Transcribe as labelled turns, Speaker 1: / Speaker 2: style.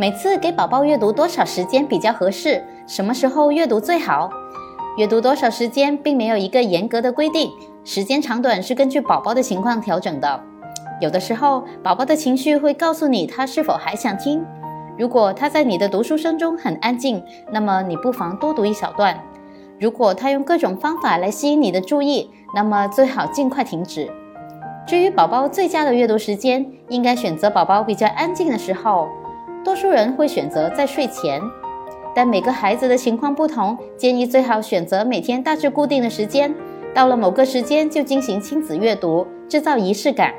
Speaker 1: 每次给宝宝阅读多少时间比较合适？什么时候阅读最好？阅读多少时间并没有一个严格的规定，时间长短是根据宝宝的情况调整的。有的时候，宝宝的情绪会告诉你他是否还想听。如果他在你的读书声中很安静，那么你不妨多读一小段；如果他用各种方法来吸引你的注意，那么最好尽快停止。至于宝宝最佳的阅读时间，应该选择宝宝比较安静的时候。多数人会选择在睡前，但每个孩子的情况不同，建议最好选择每天大致固定的时间，到了某个时间就进行亲子阅读，制造仪式感。